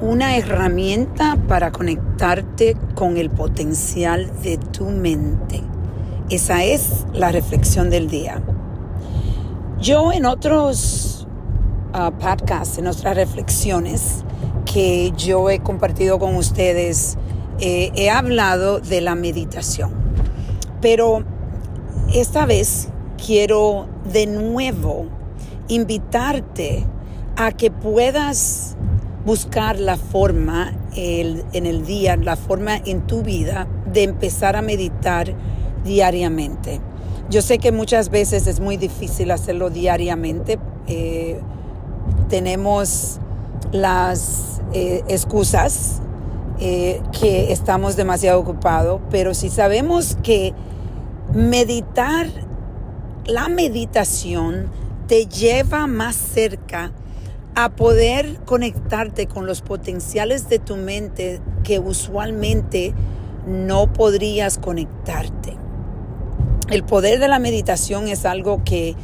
una herramienta para conectarte con el potencial de tu mente. Esa es la reflexión del día. Yo en otros uh, podcasts, en otras reflexiones que yo he compartido con ustedes, eh, he hablado de la meditación. Pero esta vez quiero de nuevo invitarte a que puedas buscar la forma en el día, la forma en tu vida de empezar a meditar diariamente. Yo sé que muchas veces es muy difícil hacerlo diariamente. Eh, tenemos las eh, excusas eh, que estamos demasiado ocupados, pero si sabemos que meditar, la meditación te lleva más cerca a poder conectarte con los potenciales de tu mente que usualmente no podrías conectarte. El poder de la meditación es algo que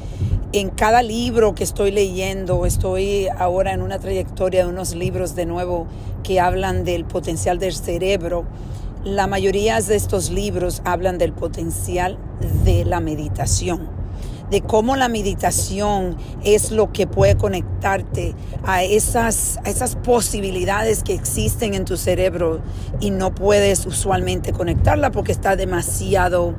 en cada libro que estoy leyendo, estoy ahora en una trayectoria de unos libros de nuevo que hablan del potencial del cerebro. La mayoría de estos libros hablan del potencial de la meditación de cómo la meditación es lo que puede conectarte a esas, esas posibilidades que existen en tu cerebro y no puedes usualmente conectarla porque está demasiado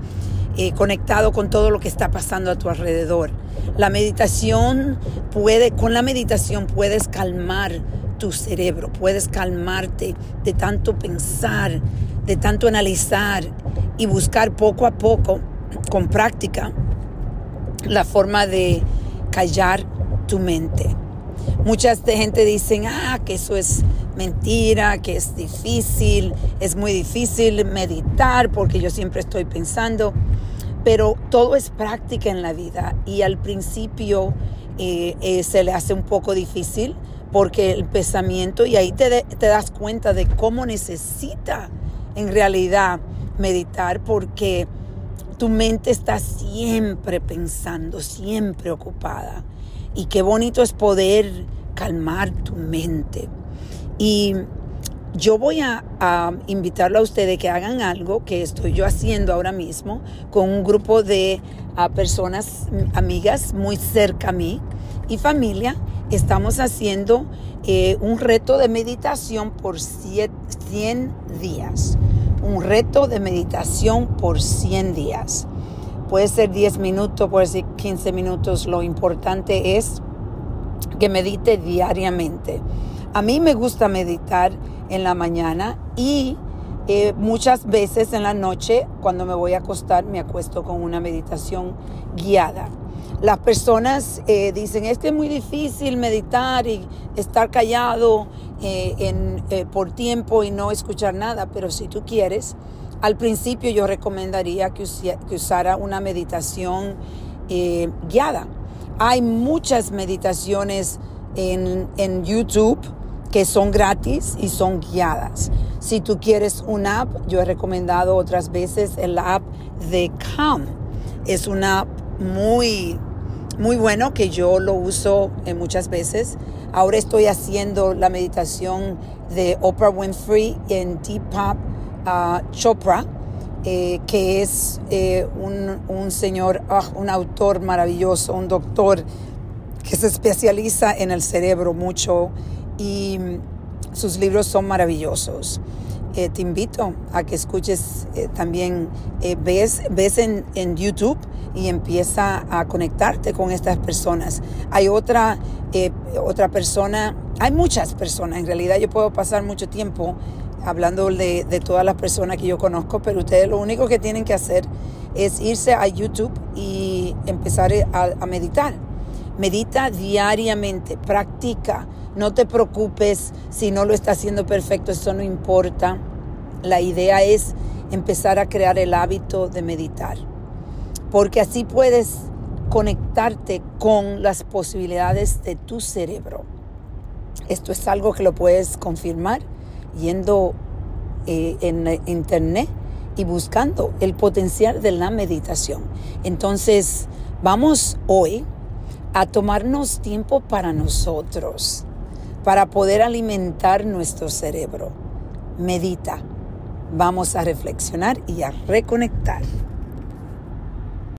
eh, conectado con todo lo que está pasando a tu alrededor. La meditación puede, con la meditación puedes calmar tu cerebro, puedes calmarte de tanto pensar, de tanto analizar y buscar poco a poco, con práctica, la forma de callar tu mente. Muchas de gente dicen, ah, que eso es mentira, que es difícil, es muy difícil meditar porque yo siempre estoy pensando, pero todo es práctica en la vida y al principio eh, eh, se le hace un poco difícil porque el pensamiento, y ahí te, te das cuenta de cómo necesita en realidad meditar porque tu mente está siempre pensando, siempre ocupada. Y qué bonito es poder calmar tu mente. Y yo voy a, invitarlo a ustedes que hagan algo que estoy yo haciendo ahora mismo con un grupo de personas, amigas muy cerca a mí y familia. Estamos haciendo eh, un reto de meditación por 100 días un reto de meditación por 100 días. Puede ser 10 minutos, puede ser 15 minutos. Lo importante es que medite diariamente. A mí me gusta meditar en la mañana y eh, muchas veces en la noche, cuando me voy a acostar, me acuesto con una meditación guiada. Las personas eh, dicen, es que es muy difícil meditar y estar callado eh, eh, por tiempo y no escuchar nada, pero si tú quieres, al principio yo recomendaría que, usara una meditación guiada. Hay muchas meditaciones en, en YouTube que son gratis y son guiadas. Si tú quieres una app, yo he recomendado otras veces el app de Calm. Es una app muy muy bueno que yo lo uso eh, muchas veces. Ahora estoy haciendo la meditación de Oprah Winfrey en Deepak uh, Chopra, eh, que es eh, un, señor, ah, un autor maravilloso, un doctor que se especializa en el cerebro mucho y sus libros son maravillosos. te invito a que escuches también, ves, ves en, en YouTube y empieza a conectarte con estas personas. Hay otra, eh, otra persona, hay muchas personas, en realidad yo puedo pasar mucho tiempo hablando de, todas las personas que yo conozco, pero ustedes lo único que tienen que hacer es irse a YouTube y empezar a, a meditar. Medita diariamente, practica, no te preocupes si no lo está haciendo perfecto, eso no importa. La idea es empezar a crear el hábito de meditar porque así puedes conectarte con las posibilidades de tu cerebro. Esto es algo que lo puedes confirmar yendo eh, en internet y buscando el potencial de la meditación. Entonces, vamos hoy a tomarnos tiempo para nosotros, para poder alimentar nuestro cerebro. Medita. Vamos a reflexionar y a reconectar.